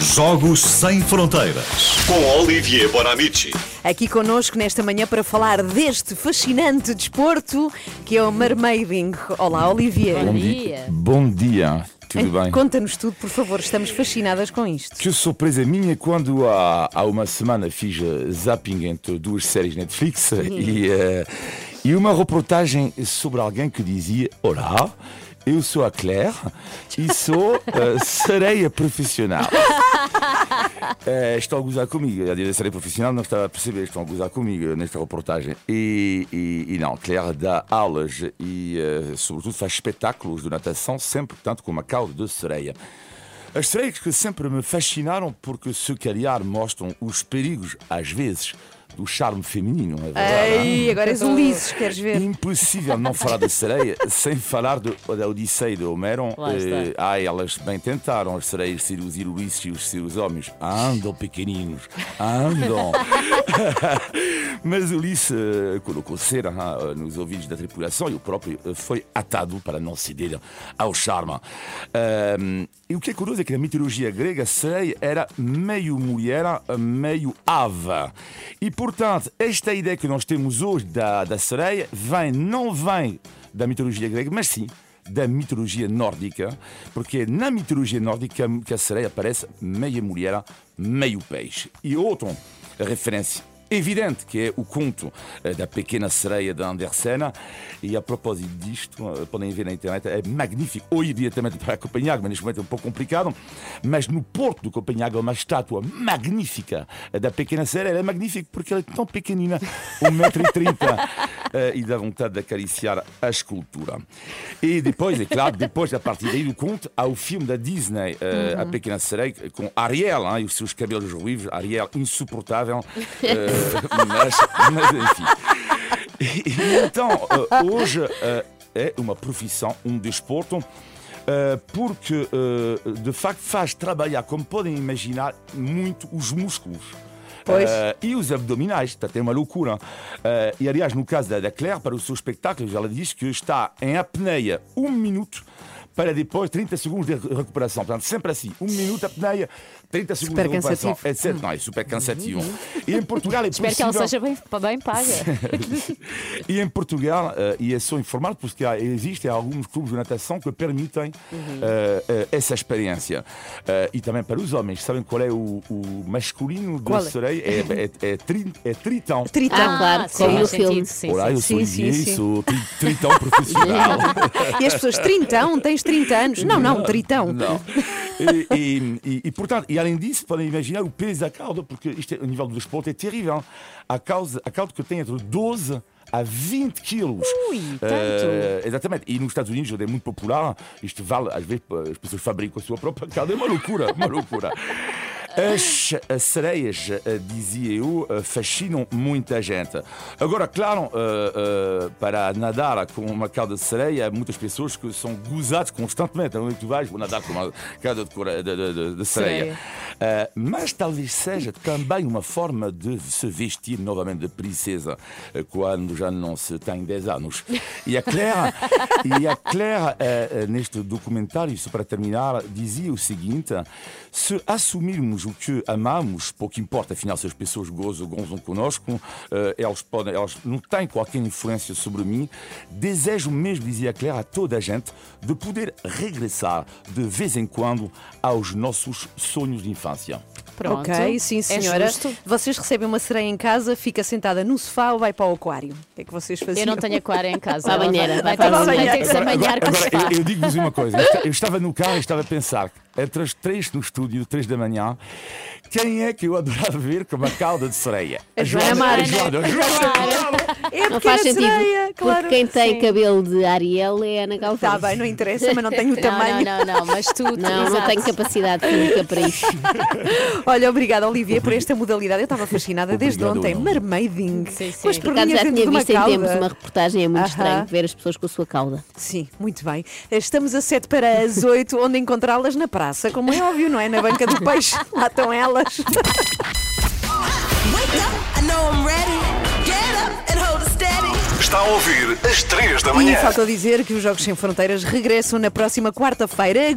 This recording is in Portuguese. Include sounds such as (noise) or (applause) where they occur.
Jogos Sem Fronteiras. Com Olivier Bonamici. Aqui connosco nesta manhã para falar deste fascinante desporto que é o mermaiding. Olá, Olivier. Bom dia. Bom dia. Tudo bem? Conta-nos tudo, por favor, estamos fascinadas com isto. Que surpresa minha quando há, há uma semana fiz uh, zapping entre duas séries Netflix e, uh, e uma reportagem sobre alguém que dizia: Olá, eu sou a Claire e sou uh, sereia profissional. (laughs) uh, (laughs) estão a gozar comigo. A sereia profissional não estava a perceber, estão a gozar comigo nesta reportagem. E, e, e não, Claire dá aulas e, uh, sobretudo, faz espetáculos de natação, sempre tanto com uma cauda de sereia. As sereias que sempre me fascinaram porque se calhar mostram os perigos, às vezes, do charme feminino, é verdade? Ei, agora és Ulisses, queres ver? Impossível não falar da sereia sem falar do, da Odisseia de Homero. Eh, ah, elas bem tentaram as sereias seduzir Ulisses e os seus homens. Andam pequeninos, andam. (laughs) Mas Ulisses eh, colocou cera ah, nos ouvidos da tripulação e o próprio eh, foi atado para não ceder ao charme. Ahm, e o que é curioso é que na mitologia grega a sereia era meio mulher, meio ave. E portanto, esta ideia que nós temos hoje da, da sereia vem, não vem da mitologia grega, mas sim da mitologia nórdica, porque é na mitologia nórdica que a sereia parece meia mulher, meio peixe. E outra referência evidente que é o conto eh, da pequena sereia de Andersen. E a propósito disto, eh, podem ver na internet, é magnífico. Ou ir diretamente para Copenhague, mas neste momento é um pouco complicado. Mas no porto de Copenhague há uma estátua magnífica eh, da pequena sereia. Ela é magnífica porque ela é tão pequenina, 1,30m. (laughs) e dá vontade de acariciar a escultura. E depois, é claro, depois a partir daí do conto, há o filme da Disney, A Pequena Sereia, com Ariel e os seus cabelos ruivos. Ariel insuportável. (laughs) (laughs) mas, mas enfim. E, e então, eh, hoje eh, é uma profissão, um desporto. eh, porque eh, de facto faz trabalhar, como podem imaginar, muito os músculos. Eh, e os abdominais, portanto é uma loucura. E aliás, no caso da, da Claire, para o seu espetáculo, ela diz que está em apneia um minuto para depois 30 segundos de recuperação. Portanto, sempre assim, um minuto apneia, 30 segundos Super de recuperação. cansativo. Etc. Não, é super cansativo. E em Portugal é (laughs) Espero que ela possível- seja bem, bem paga. (laughs) e em Portugal, eh, e é só informado, porque há, existem alguns clubes de natação que permitem eh, eh, essa experiência. E também para os homens, sabem qual é o, o masculino da é? sereia? É, é, é, tri- é tritão. Tritão. Ah, claro, sim, como no filme. sim, Olá, sim. eu sou Sim, sim, sim. tritão (laughs) profissional. E as pessoas, trintão, tens 30 anos. Não, não, tritão. Não. E, e- e- e, portanto, e além disso, podem imaginar o peso da cauda, porque isto é, o nível do desporto é terrível. A, causa, a cauda que tem entre 12 a 20 quilos. Ui, tanto. Eh, exatamente. E nos Estados Unidos, onde é muito popular, isto vale, às vezes, as pessoas fabricam a sua própria cauda. É uma loucura, uma loucura. As, as sereias, eh, dizia eu, eh, fascinam muita gente. Agora, claro, eh, para nadar com uma cauda de sereia, há muitas pessoas que são gozadas constantemente. Onde tu vais, vou nadar com uma cauda de, de, de- de- sereia. Sereia. Mas talvez seja também uma forma de se vestir novamente de princesa quando já não se tem 10 anos. E a Claire, (laughs) e a Claire neste documentário, isso para terminar, dizia o seguinte: se assumirmos o que amamos, pouco importa, afinal, se as pessoas gozam, gozam connosco, eh, elas, podem, elas não têm qualquer influência sobre mim. Desejo mesmo, dizia Claire, a toda a gente, de poder regressar de vez em quando aos nossos sonhos de infância. Pronto. Ok, sim, É senhora. justo. vocês recebem uma sereia em casa, fica sentada no sofá ou vai para o aquário? O que é que vocês faziam? Eu não tenho aquário em casa. (laughs) Para a banheira, Vai vai para a vai banheira. ter que se amanhar com o Agora, sofá. eu, eu digo-vos uma coisa. Eu esta- Eu estava no carro e estava a pensar, entre as três no estúdio, três da manhã, quem é que eu adorava ver com uma cauda de sereia? A Joana Joana, a Joana, claro. É a Não pequena faz sentido. sereia, claro. Porque quem tem Sim. cabelo de Ariel é Ana Galvão. Está bem, não interessa, mas não tenho o tamanho. não, não, não, mas tu. (laughs) Não, não tenho capacidade física para isso. (laughs) Olha, obrigada, Olivia, por esta modalidade. Eu estava fascinada desde ontem. Mermaiding. Sim, sim. Com as Por acaso já tinha visto em cauda. tempos uma reportagem, é muito Aham. estranho ver as pessoas com a sua cauda. Sim, muito bem. Estamos a 7 para as 8, onde encontrá-las na praça, como é óbvio, não é? Na banca do peixe. Lá estão elas. Está a ouvir às 3 da E manhã. falta dizer que os Jogos Sem Fronteiras regressam na próxima quarta-feira.